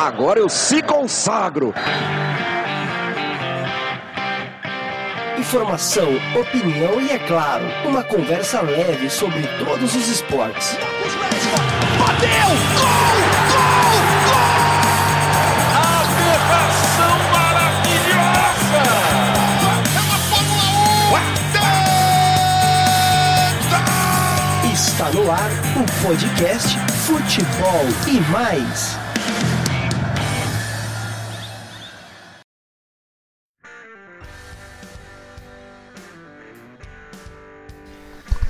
Agora eu se consagro. Informação, opinião e, é claro, uma conversa leve sobre todos os esportes. Bateu! Gol! Gol! Gol! A berração maravilhosa! É uma Fórmula 1! Está no ar o podcast Futebol e Mais.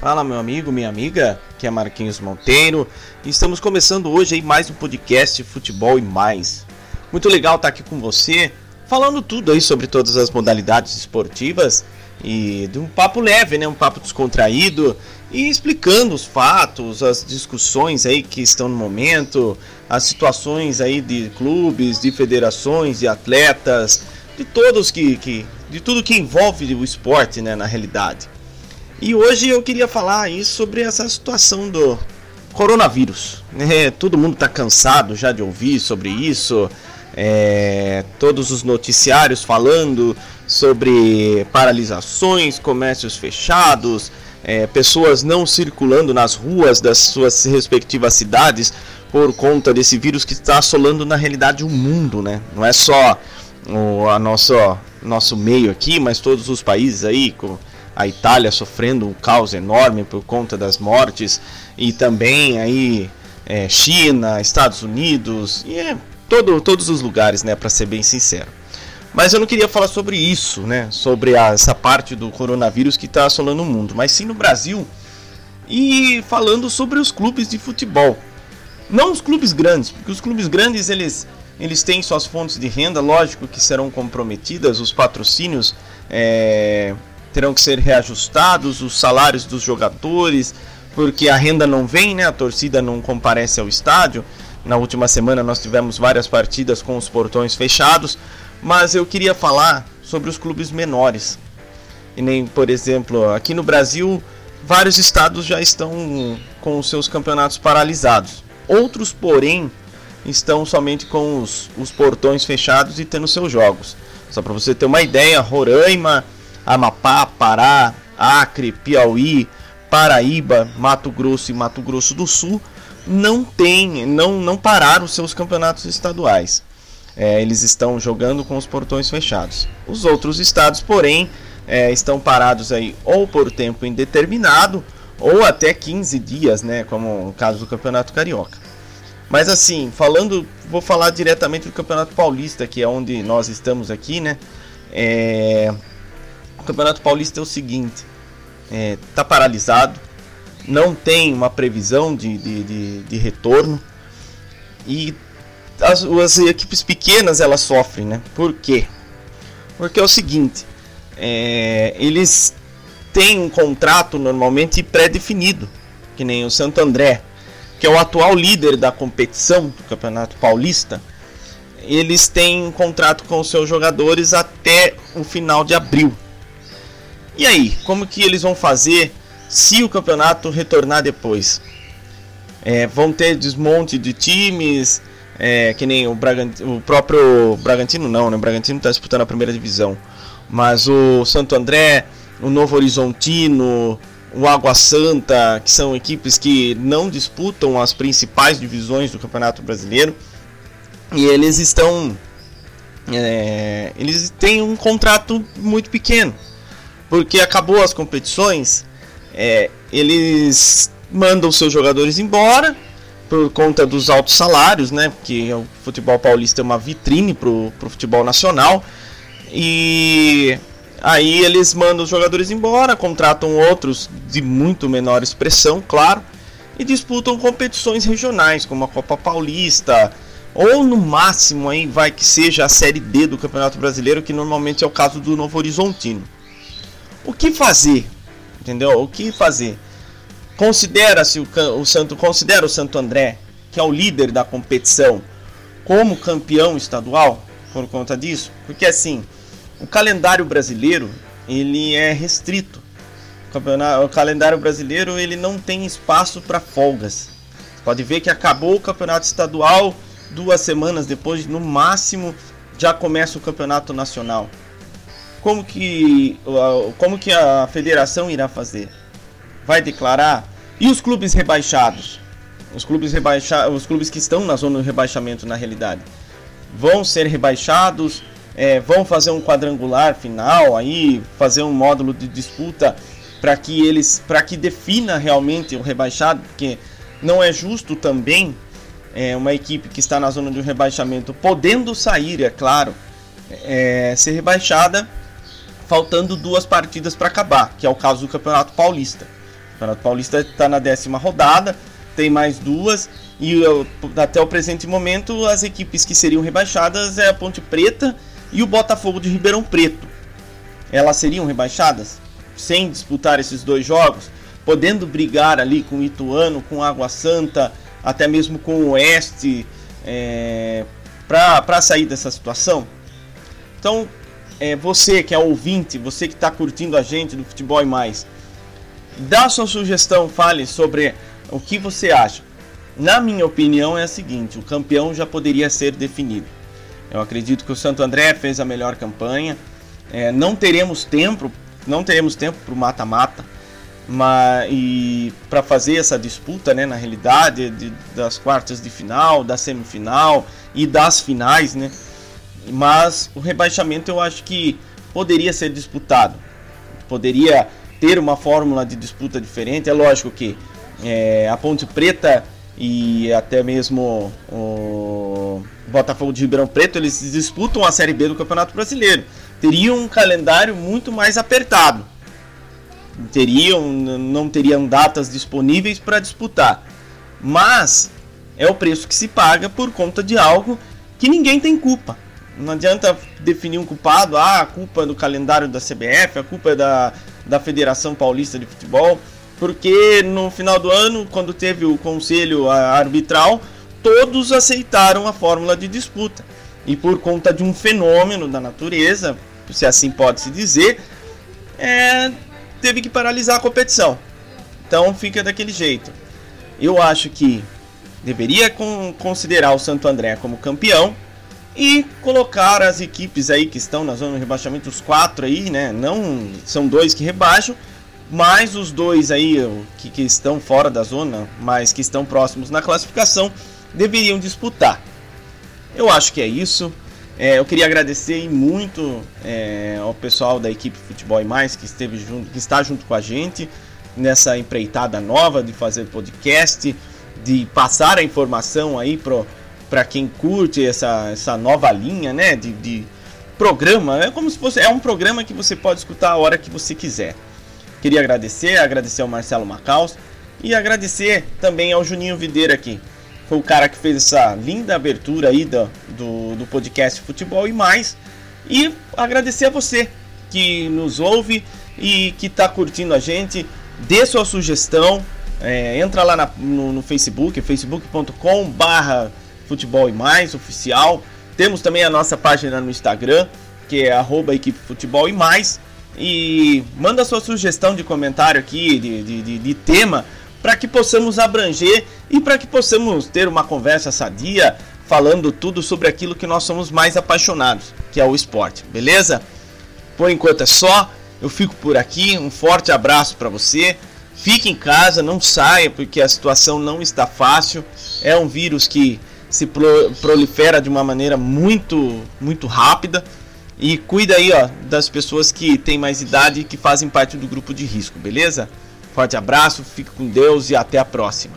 Fala meu amigo, minha amiga, que é Marquinhos Monteiro. Estamos começando hoje aí mais um podcast Futebol e Mais. Muito legal estar aqui com você, falando tudo aí sobre todas as modalidades esportivas e de um papo leve, né, um papo descontraído e explicando os fatos, as discussões aí que estão no momento, as situações aí de clubes, de federações, de atletas, de todos que, que de tudo que envolve o esporte, né, na realidade. E hoje eu queria falar aí sobre essa situação do coronavírus. É, todo mundo está cansado já de ouvir sobre isso. É, todos os noticiários falando sobre paralisações, comércios fechados, é, pessoas não circulando nas ruas das suas respectivas cidades por conta desse vírus que está assolando na realidade o mundo, né? Não é só o a nosso, nosso meio aqui, mas todos os países aí com a Itália sofrendo um caos enorme por conta das mortes e também aí é, China, Estados Unidos e é, todo, todos os lugares, né, para ser bem sincero. Mas eu não queria falar sobre isso, né, sobre a, essa parte do coronavírus que está assolando o mundo, mas sim no Brasil e falando sobre os clubes de futebol. Não os clubes grandes, porque os clubes grandes eles eles têm suas fontes de renda, lógico que serão comprometidas, os patrocínios é, terão que ser reajustados, os salários dos jogadores, porque a renda não vem, né? A torcida não comparece ao estádio. Na última semana nós tivemos várias partidas com os portões fechados, mas eu queria falar sobre os clubes menores. E nem, por exemplo, aqui no Brasil, vários estados já estão com os seus campeonatos paralisados. Outros, porém, estão somente com os, os portões fechados e tendo seus jogos. Só para você ter uma ideia, Roraima, Amapá, Pará, Acre, Piauí, Paraíba, Mato Grosso e Mato Grosso do Sul não tem, não, não pararam seus campeonatos estaduais. É, eles estão jogando com os portões fechados. Os outros estados, porém, é, estão parados aí ou por tempo indeterminado ou até 15 dias, né, como o caso do Campeonato Carioca. Mas assim, falando, vou falar diretamente do Campeonato Paulista, que é onde nós estamos aqui, né? É, o Campeonato Paulista é o seguinte: é, tá paralisado, não tem uma previsão de, de, de, de retorno e as, as, equipes pequenas elas sofrem, né? Por quê? Porque é o seguinte: é, eles têm um contrato normalmente pré-definido, que nem o Santo André, que é o atual líder da competição do Campeonato Paulista. Eles têm um contrato com os seus jogadores até o final de abril. E aí, como que eles vão fazer se o campeonato retornar depois? É, vão ter desmonte de times, é, que nem o, o próprio Bragantino não, né? O Bragantino está disputando a primeira divisão, mas o Santo André, o Novo Horizontino, o Água Santa, que são equipes que não disputam as principais divisões do Campeonato Brasileiro, e eles estão, é, eles têm um contrato muito pequeno porque acabou as competições, é, eles mandam seus jogadores embora por conta dos altos salários, né? Porque o futebol paulista é uma vitrine pro, pro futebol nacional. E aí eles mandam os jogadores embora, contratam outros de muito menor expressão, claro, e disputam competições regionais, como a Copa Paulista, ou no máximo aí vai que seja a Série D do Campeonato Brasileiro, que normalmente é o caso do Novo Horizontino. O que fazer? Entendeu? O que fazer? Considera-se o, o Santo considera o Santo André, que é o líder da competição, como campeão estadual por conta disso? Porque assim, o calendário brasileiro, ele é restrito. O, o calendário brasileiro, ele não tem espaço para folgas. Pode ver que acabou o campeonato estadual, duas semanas depois, no máximo, já começa o campeonato nacional. Como que, como que a federação irá fazer? Vai declarar? E os clubes rebaixados? Os clubes, rebaixa, os clubes que estão na zona de rebaixamento, na realidade, vão ser rebaixados? É, vão fazer um quadrangular final aí, fazer um módulo de disputa para que eles, para que defina realmente o rebaixado, porque não é justo também é, uma equipe que está na zona de rebaixamento, podendo sair, é claro, é, ser rebaixada, faltando duas partidas para acabar, que é o caso do Campeonato Paulista. O Campeonato Paulista está na décima rodada, tem mais duas, e até o presente momento as equipes que seriam rebaixadas é a Ponte Preta e o Botafogo de Ribeirão Preto. Elas seriam rebaixadas sem disputar esses dois jogos, podendo brigar ali com o Ituano, com Água Santa, até mesmo com o Oeste, é, para sair dessa situação. Então, é, você que é ouvinte, você que está curtindo a gente do Futebol e Mais, dá sua sugestão, fale sobre o que você acha. Na minha opinião é a seguinte, o campeão já poderia ser definido. Eu acredito que o Santo André fez a melhor campanha. É, não teremos tempo, não teremos tempo para o mata-mata mas e para fazer essa disputa, né, na realidade, de, das quartas de final, da semifinal e das finais, né? Mas o rebaixamento eu acho que poderia ser disputado, poderia ter uma fórmula de disputa diferente. É lógico que é, a Ponte Preta e até mesmo o Botafogo de Ribeirão Preto eles disputam a Série B do Campeonato Brasileiro. Teriam um calendário muito mais apertado teriam, não teriam datas disponíveis para disputar. Mas é o preço que se paga por conta de algo que ninguém tem culpa. Não adianta definir um culpado, ah, a culpa é do calendário da CBF, a culpa é da, da Federação Paulista de Futebol, porque no final do ano, quando teve o conselho arbitral, todos aceitaram a fórmula de disputa. E por conta de um fenômeno da natureza, se assim pode se dizer, é, teve que paralisar a competição. Então fica daquele jeito. Eu acho que deveria considerar o Santo André como campeão e colocar as equipes aí que estão na zona de rebaixamento, os quatro aí, né? Não são dois que rebaixam, mais os dois aí que, que estão fora da zona, mas que estão próximos na classificação, deveriam disputar. Eu acho que é isso. É, eu queria agradecer muito é, ao pessoal da equipe Futebol e Mais que esteve junto, que está junto com a gente nessa empreitada nova de fazer podcast, de passar a informação aí para quem curte essa, essa nova linha, né, de, de programa. É como se fosse é um programa que você pode escutar a hora que você quiser. Queria agradecer, agradecer ao Marcelo Macaus e agradecer também ao Juninho Videira aqui foi o cara que fez essa linda abertura aí do, do, do podcast Futebol e mais. E agradecer a você que nos ouve e que está curtindo a gente. Dê sua sugestão. É, entra lá na, no, no, Facebook, facebook.com barra futebol e mais oficial. Temos também a nossa página no Instagram, que é arroba equipe futebol e mais. E manda sua sugestão de comentário aqui, de, de, de, de tema para que possamos abranger e para que possamos ter uma conversa sadia, falando tudo sobre aquilo que nós somos mais apaixonados, que é o esporte, beleza? Por enquanto é só, eu fico por aqui, um forte abraço para você. Fique em casa, não saia porque a situação não está fácil. É um vírus que se prolifera de uma maneira muito, muito rápida. E cuida aí, ó, das pessoas que têm mais idade e que fazem parte do grupo de risco, beleza? Forte abraço, fique com Deus e até a próxima.